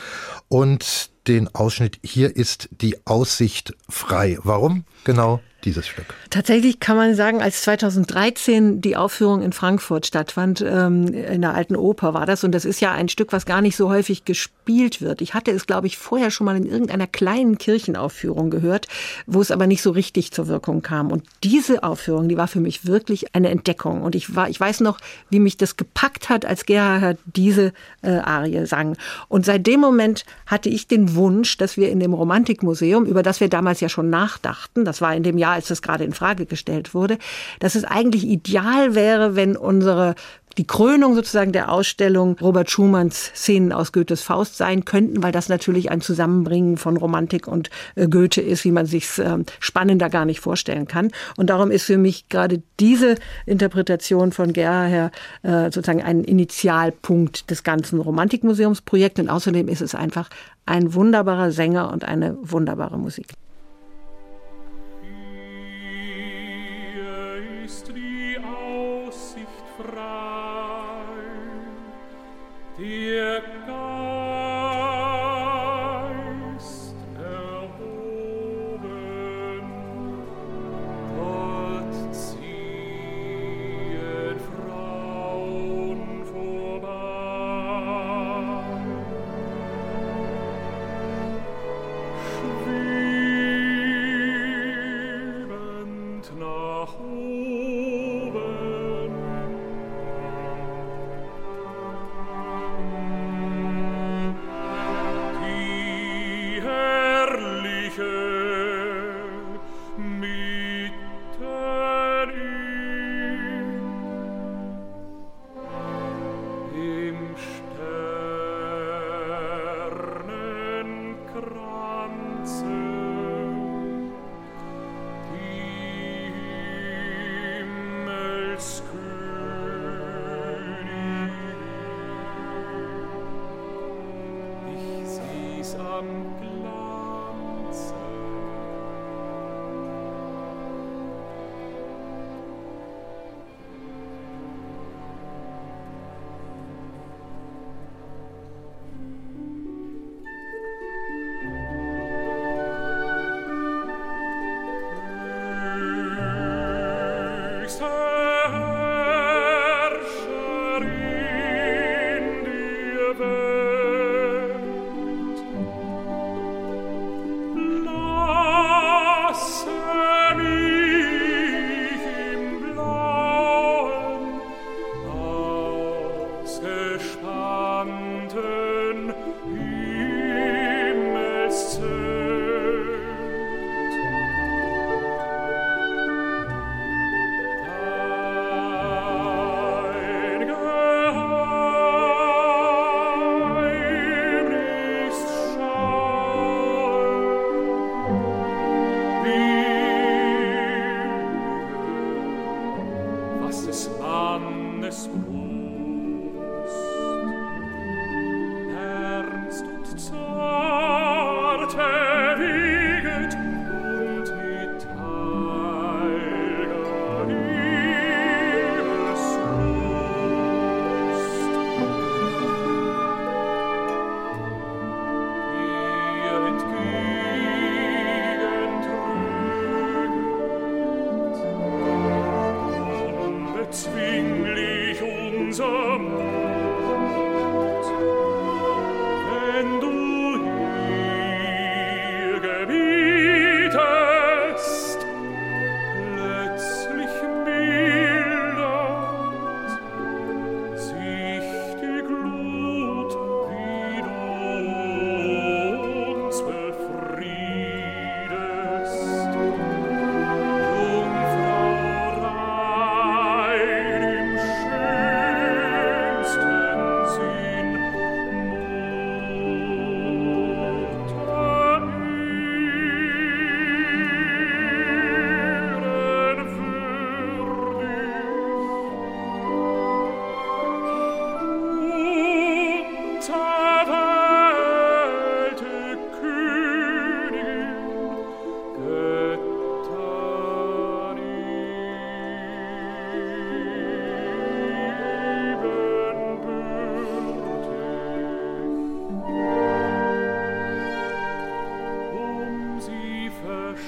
Und den Ausschnitt hier ist die Aussicht frei. Warum genau dieses Stück? Tatsächlich kann man sagen, als 2013 die Aufführung in Frankfurt stattfand, ähm, in der alten Oper war das. Und das ist ja ein Stück, was gar nicht so häufig gespielt wird. Ich hatte es, glaube ich, vorher schon mal in irgendeiner kleinen Kirchenaufführung gehört, wo es aber nicht so richtig zur Wirkung kam. Und diese Aufführung, die war für mich wirklich eine Entdeckung. Und ich war, ich weiß noch, wie mich das gepackt hat, als Gerhard diese äh, Arie sang. Und seit dem Moment hatte ich den Wunsch, dass wir in dem Romantikmuseum, über das wir damals ja schon nachdachten, das war in dem Jahr als das gerade in Frage gestellt wurde, dass es eigentlich ideal wäre, wenn unsere die Krönung sozusagen der Ausstellung Robert Schumanns Szenen aus Goethes Faust sein könnten, weil das natürlich ein Zusammenbringen von Romantik und äh, Goethe ist, wie man sich äh, spannender gar nicht vorstellen kann. Und darum ist für mich gerade diese Interpretation von Gerher äh, sozusagen ein Initialpunkt des ganzen Romantikmuseumsprojekts. Und außerdem ist es einfach ein wunderbarer Sänger und eine wunderbare Musik.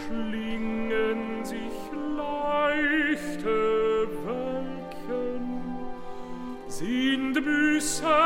schlingen sich leichte Wölkchen, sind Büßer.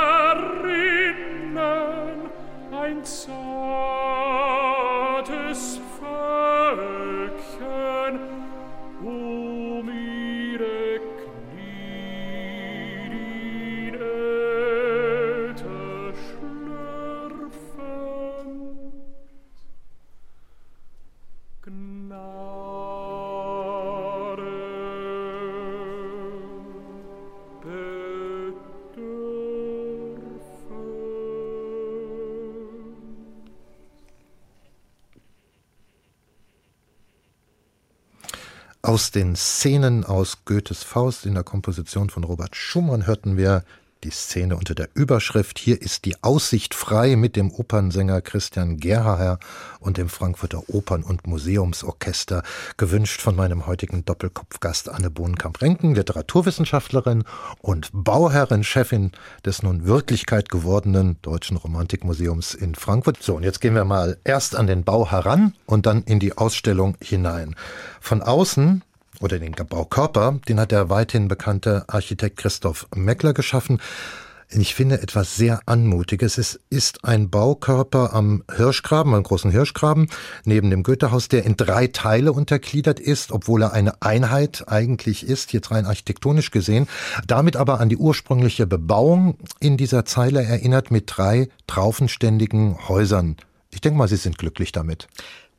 Aus den Szenen aus Goethes Faust in der Komposition von Robert Schumann hörten wir die Szene unter der Überschrift Hier ist die Aussicht frei mit dem Opernsänger Christian Gerhaher und dem Frankfurter Opern- und Museumsorchester, gewünscht von meinem heutigen Doppelkopfgast Anne Bohnenkamp-Renken, Literaturwissenschaftlerin und Bauherrin, Chefin des nun Wirklichkeit gewordenen Deutschen Romantikmuseums in Frankfurt. So, und jetzt gehen wir mal erst an den Bau heran und dann in die Ausstellung hinein. Von außen oder den Baukörper, den hat der weithin bekannte Architekt Christoph Meckler geschaffen. Ich finde etwas sehr Anmutiges. Es ist ein Baukörper am Hirschgraben, am großen Hirschgraben, neben dem Goethehaus, der in drei Teile untergliedert ist, obwohl er eine Einheit eigentlich ist, jetzt rein architektonisch gesehen, damit aber an die ursprüngliche Bebauung in dieser Zeile erinnert mit drei traufenständigen Häusern. Ich denke mal, Sie sind glücklich damit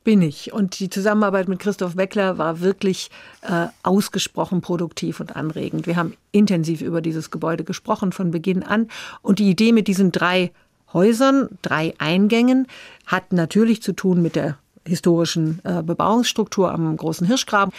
bin ich. Und die Zusammenarbeit mit Christoph Weckler war wirklich äh, ausgesprochen produktiv und anregend. Wir haben intensiv über dieses Gebäude gesprochen von Beginn an. Und die Idee mit diesen drei Häusern, drei Eingängen, hat natürlich zu tun mit der historischen äh, Bebauungsstruktur am großen Hirschgraben.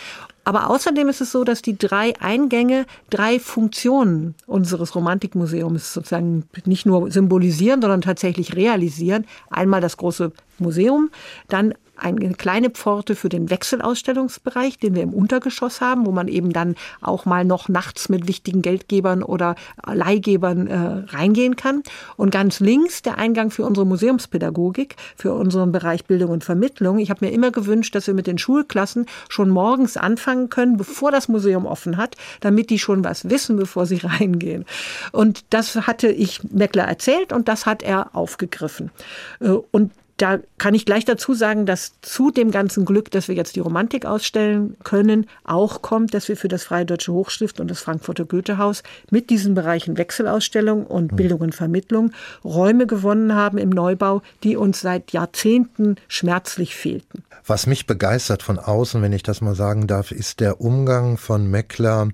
Aber außerdem ist es so, dass die drei Eingänge drei Funktionen unseres Romantikmuseums sozusagen nicht nur symbolisieren, sondern tatsächlich realisieren. Einmal das große Museum, dann eine kleine Pforte für den Wechselausstellungsbereich, den wir im Untergeschoss haben, wo man eben dann auch mal noch nachts mit wichtigen Geldgebern oder Leihgebern äh, reingehen kann. Und ganz links der Eingang für unsere Museumspädagogik, für unseren Bereich Bildung und Vermittlung. Ich habe mir immer gewünscht, dass wir mit den Schulklassen schon morgens anfangen können, bevor das Museum offen hat, damit die schon was wissen, bevor sie reingehen. Und das hatte ich Meckler erzählt und das hat er aufgegriffen. Äh, und da kann ich gleich dazu sagen, dass zu dem ganzen Glück, dass wir jetzt die Romantik ausstellen können, auch kommt, dass wir für das Freie Deutsche Hochstift und das Frankfurter Goethehaus mit diesen Bereichen Wechselausstellung und hm. Bildung und Vermittlung Räume gewonnen haben im Neubau, die uns seit Jahrzehnten schmerzlich fehlten. Was mich begeistert von außen, wenn ich das mal sagen darf, ist der Umgang von Meckler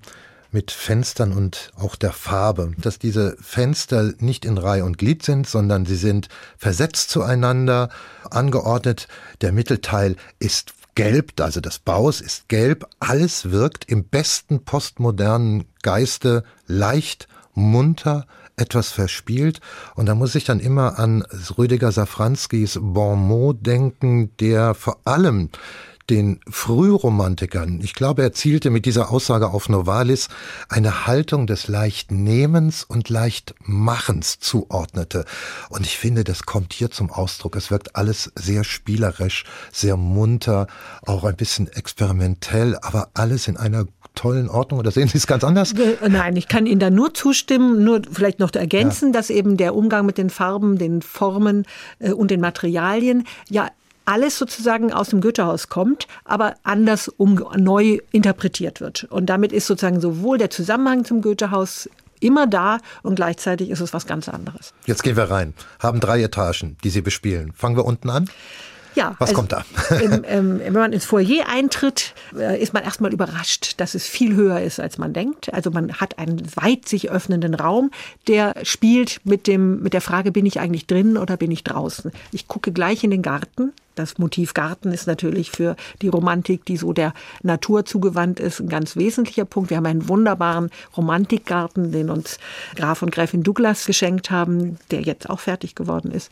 mit Fenstern und auch der Farbe, dass diese Fenster nicht in Reihe und Glied sind, sondern sie sind versetzt zueinander, angeordnet. Der Mittelteil ist gelb, also das Baus ist gelb. Alles wirkt im besten postmodernen Geiste leicht, munter, etwas verspielt. Und da muss ich dann immer an Rüdiger Safranskis Bon mot denken, der vor allem den Frühromantikern, ich glaube, er zielte mit dieser Aussage auf Novalis, eine Haltung des Leichtnehmens und Leichtmachens zuordnete. Und ich finde, das kommt hier zum Ausdruck. Es wirkt alles sehr spielerisch, sehr munter, auch ein bisschen experimentell, aber alles in einer tollen Ordnung oder sehen Sie es ganz anders? Äh, nein, ich kann Ihnen da nur zustimmen, nur vielleicht noch ergänzen, ja. dass eben der Umgang mit den Farben, den Formen äh, und den Materialien ja alles sozusagen aus dem Goethehaus kommt, aber anders um, neu interpretiert wird. Und damit ist sozusagen sowohl der Zusammenhang zum Goethehaus immer da und gleichzeitig ist es was ganz anderes. Jetzt gehen wir rein, haben drei Etagen, die Sie bespielen. Fangen wir unten an? Ja, was also, kommt da? ähm, ähm, wenn man ins Foyer eintritt, äh, ist man erstmal überrascht, dass es viel höher ist, als man denkt. Also man hat einen weit sich öffnenden Raum, der spielt mit dem mit der Frage, bin ich eigentlich drin oder bin ich draußen? Ich gucke gleich in den Garten. Das Motiv Garten ist natürlich für die Romantik, die so der Natur zugewandt ist, ein ganz wesentlicher Punkt. Wir haben einen wunderbaren Romantikgarten, den uns Graf und Gräfin Douglas geschenkt haben, der jetzt auch fertig geworden ist.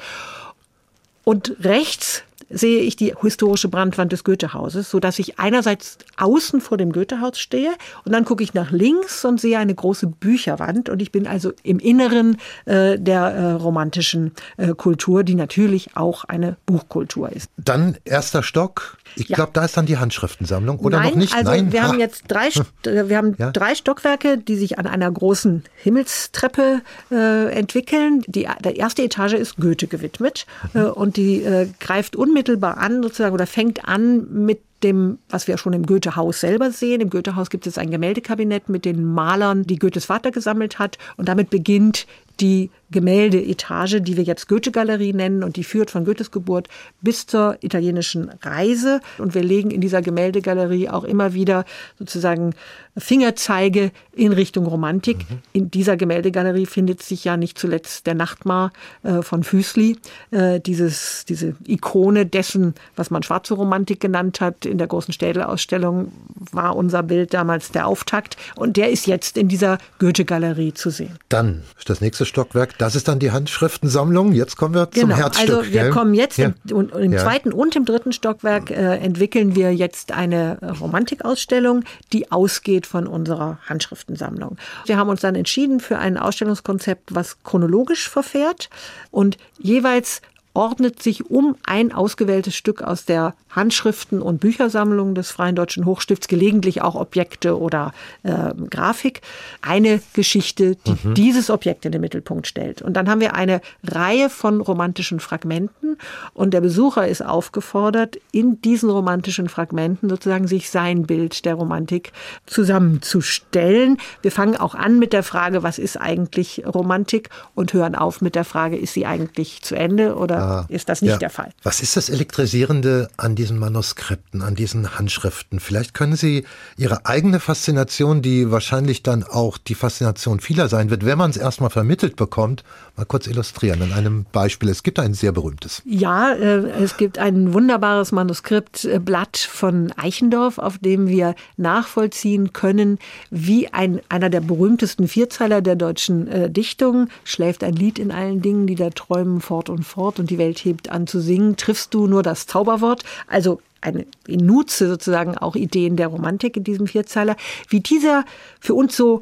Und rechts sehe ich die historische Brandwand des Goethehauses, so dass ich einerseits außen vor dem Goethehaus stehe und dann gucke ich nach links und sehe eine große Bücherwand und ich bin also im Inneren äh, der äh, romantischen äh, Kultur, die natürlich auch eine Buchkultur ist. Dann erster Stock. Ich ja. glaube, da ist dann die Handschriftensammlung oder Nein, noch nicht? Also Nein, wir ha. haben jetzt drei, äh, wir haben ja. drei Stockwerke, die sich an einer großen Himmelstreppe äh, entwickeln. Die, der erste Etage ist Goethe gewidmet mhm. äh, und die äh, greift unmittelbar unmittelbar an, sozusagen, oder fängt an mit dem, was wir schon im Goethehaus selber sehen. Im Goethehaus gibt es ein Gemäldekabinett mit den Malern, die Goethes Vater gesammelt hat. Und damit beginnt die Gemäldeetage, die wir jetzt Goethe-Galerie nennen und die führt von Goethes Geburt bis zur italienischen Reise. Und wir legen in dieser Gemäldegalerie auch immer wieder sozusagen Fingerzeige in Richtung Romantik. Mhm. In dieser Gemäldegalerie findet sich ja nicht zuletzt der Nachtmar äh, von Füßli, äh, dieses, diese Ikone dessen, was man schwarze Romantik genannt hat. In der großen Städelausstellung war unser Bild damals der Auftakt und der ist jetzt in dieser Goethe-Galerie zu sehen. Dann das nächste Stockwerk das ist dann die Handschriftensammlung. Jetzt kommen wir zum genau, Herzstück. Also wir gell? kommen jetzt ja. im, im ja. zweiten und im dritten Stockwerk äh, entwickeln wir jetzt eine Romantikausstellung, die ausgeht von unserer Handschriftensammlung. Wir haben uns dann entschieden für ein Ausstellungskonzept, was chronologisch verfährt und jeweils ordnet sich um ein ausgewähltes Stück aus der Handschriften- und Büchersammlung des Freien Deutschen Hochstifts, gelegentlich auch Objekte oder äh, Grafik, eine Geschichte, die mhm. dieses Objekt in den Mittelpunkt stellt. Und dann haben wir eine Reihe von romantischen Fragmenten und der Besucher ist aufgefordert, in diesen romantischen Fragmenten sozusagen sich sein Bild der Romantik zusammenzustellen. Wir fangen auch an mit der Frage, was ist eigentlich Romantik und hören auf mit der Frage, ist sie eigentlich zu Ende oder ist das nicht ja. der Fall? Was ist das Elektrisierende an diesen Manuskripten, an diesen Handschriften? Vielleicht können Sie Ihre eigene Faszination, die wahrscheinlich dann auch die Faszination vieler sein wird, wenn man es erstmal vermittelt bekommt, mal kurz illustrieren an einem Beispiel. Es gibt ein sehr berühmtes. Ja, äh, es gibt ein wunderbares Manuskriptblatt von Eichendorff, auf dem wir nachvollziehen können, wie ein, einer der berühmtesten Vierzeiler der deutschen äh, Dichtung schläft ein Lied in allen Dingen, die da träumen fort und fort und die Welt hebt an zu singen. Triffst du nur das Zauberwort? Also eine in Nutze sozusagen auch Ideen der Romantik in diesem Vierzeiler, wie dieser für uns so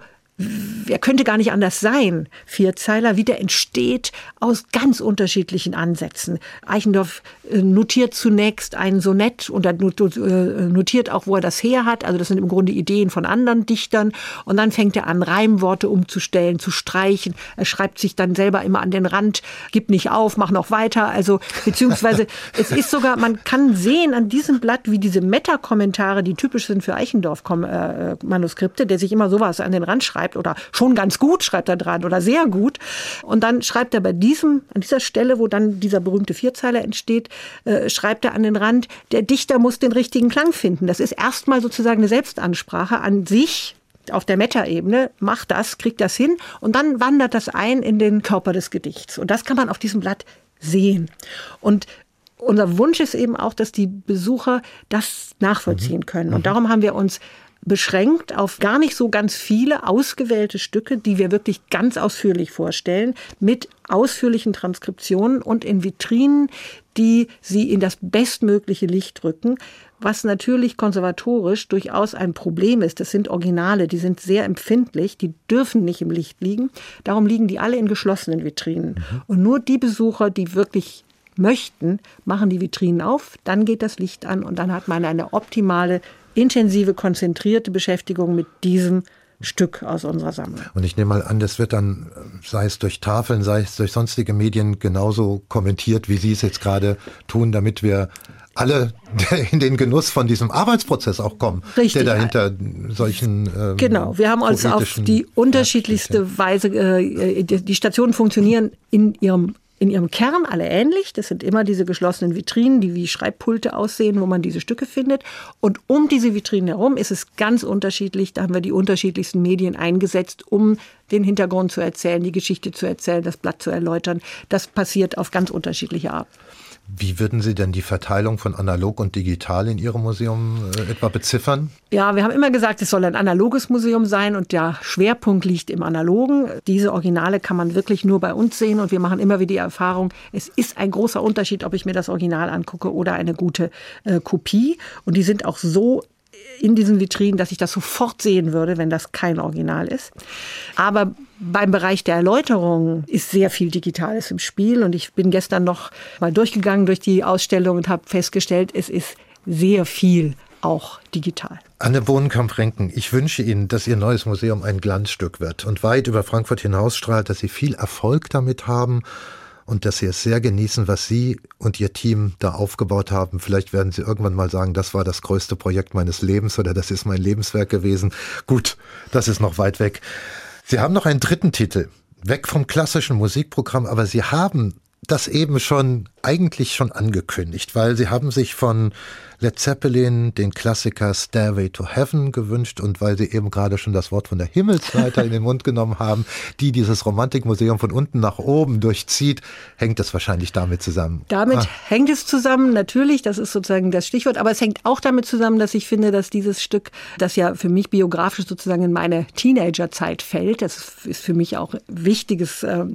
er könnte gar nicht anders sein, Vierzeiler, wie der entsteht aus ganz unterschiedlichen Ansätzen. Eichendorff äh, notiert zunächst ein Sonett und er äh, notiert auch, wo er das her hat. Also das sind im Grunde Ideen von anderen Dichtern. Und dann fängt er an, Reimworte umzustellen, zu streichen. Er schreibt sich dann selber immer an den Rand, gib nicht auf, mach noch weiter. Also beziehungsweise es ist sogar, man kann sehen an diesem Blatt, wie diese Meta-Kommentare, die typisch sind für Eichendorff-Manuskripte, der sich immer sowas an den Rand schreibt, schreibt oder schon ganz gut schreibt er dran oder sehr gut. Und dann schreibt er bei diesem, an dieser Stelle, wo dann dieser berühmte Vierzeiler entsteht, äh, schreibt er an den Rand, der Dichter muss den richtigen Klang finden. Das ist erstmal sozusagen eine Selbstansprache an sich, auf der Meta-Ebene, macht das, kriegt das hin und dann wandert das ein in den Körper des Gedichts. Und das kann man auf diesem Blatt sehen. Und unser Wunsch ist eben auch, dass die Besucher das nachvollziehen mhm. können. Und mhm. darum haben wir uns beschränkt auf gar nicht so ganz viele ausgewählte Stücke, die wir wirklich ganz ausführlich vorstellen, mit ausführlichen Transkriptionen und in Vitrinen, die sie in das bestmögliche Licht rücken, was natürlich konservatorisch durchaus ein Problem ist. Das sind Originale, die sind sehr empfindlich, die dürfen nicht im Licht liegen. Darum liegen die alle in geschlossenen Vitrinen. Mhm. Und nur die Besucher, die wirklich möchten, machen die Vitrinen auf, dann geht das Licht an und dann hat man eine optimale, intensive, konzentrierte Beschäftigung mit diesem Stück aus unserer Sammlung. Und ich nehme mal an, das wird dann, sei es durch Tafeln, sei es durch sonstige Medien, genauso kommentiert, wie Sie es jetzt gerade tun, damit wir alle in den Genuss von diesem Arbeitsprozess auch kommen, Richtig. der dahinter solchen ähm, genau. Wir haben uns auf die unterschiedlichste Weise äh, die Stationen funktionieren in ihrem in ihrem Kern alle ähnlich. Das sind immer diese geschlossenen Vitrinen, die wie Schreibpulte aussehen, wo man diese Stücke findet. Und um diese Vitrinen herum ist es ganz unterschiedlich. Da haben wir die unterschiedlichsten Medien eingesetzt, um den Hintergrund zu erzählen, die Geschichte zu erzählen, das Blatt zu erläutern. Das passiert auf ganz unterschiedliche Art. Wie würden Sie denn die Verteilung von analog und digital in Ihrem Museum äh, etwa beziffern? Ja, wir haben immer gesagt, es soll ein analoges Museum sein und der Schwerpunkt liegt im Analogen. Diese Originale kann man wirklich nur bei uns sehen und wir machen immer wieder die Erfahrung, es ist ein großer Unterschied, ob ich mir das Original angucke oder eine gute äh, Kopie. Und die sind auch so in diesen Vitrinen, dass ich das sofort sehen würde, wenn das kein Original ist. Aber beim Bereich der Erläuterung ist sehr viel Digitales im Spiel und ich bin gestern noch mal durchgegangen durch die Ausstellung und habe festgestellt, es ist sehr viel auch digital. Anne Bohnenkamp-Renken, ich wünsche Ihnen, dass Ihr neues Museum ein Glanzstück wird und weit über Frankfurt hinausstrahlt, dass Sie viel Erfolg damit haben und dass Sie es sehr genießen, was Sie und Ihr Team da aufgebaut haben. Vielleicht werden Sie irgendwann mal sagen, das war das größte Projekt meines Lebens oder das ist mein Lebenswerk gewesen. Gut, das ist noch weit weg. Sie haben noch einen dritten Titel, weg vom klassischen Musikprogramm, aber Sie haben das eben schon eigentlich schon angekündigt, weil Sie haben sich von Led Zeppelin den Klassiker Stairway to Heaven gewünscht und weil Sie eben gerade schon das Wort von der Himmelsleiter in den Mund genommen haben, die dieses Romantikmuseum von unten nach oben durchzieht, hängt das wahrscheinlich damit zusammen. Damit ah. hängt es zusammen, natürlich, das ist sozusagen das Stichwort, aber es hängt auch damit zusammen, dass ich finde, dass dieses Stück, das ja für mich biografisch sozusagen in meine Teenagerzeit fällt, das ist für mich auch wichtiges, äh,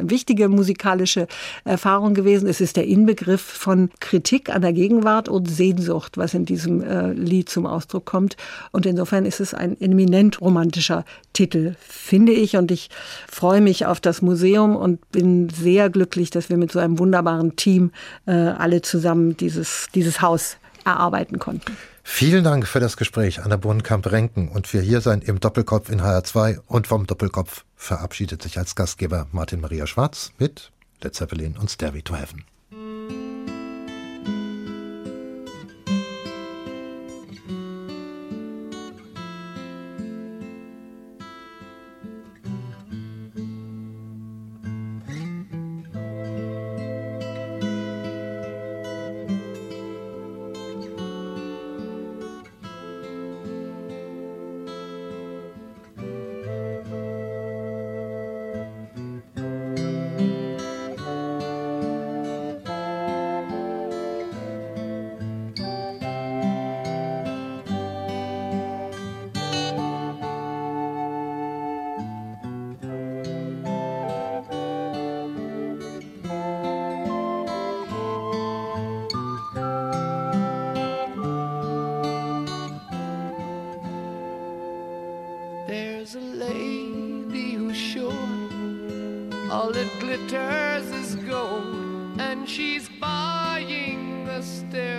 wichtige musikalische Erfahrung gewesen. Es ist der Inbegriff von Kritik an der Gegenwart und Sehnsucht Sehnsucht, was in diesem äh, Lied zum Ausdruck kommt. Und insofern ist es ein eminent romantischer Titel, finde ich. Und ich freue mich auf das Museum und bin sehr glücklich, dass wir mit so einem wunderbaren Team äh, alle zusammen dieses, dieses Haus erarbeiten konnten. Vielen Dank für das Gespräch, Anna Bohnenkamp-Renken. Und für hier sein im Doppelkopf in HR2 und vom Doppelkopf verabschiedet sich als Gastgeber Martin Maria Schwarz mit Led Zeppelin und Stairway to Heaven. and she's buying the stairs.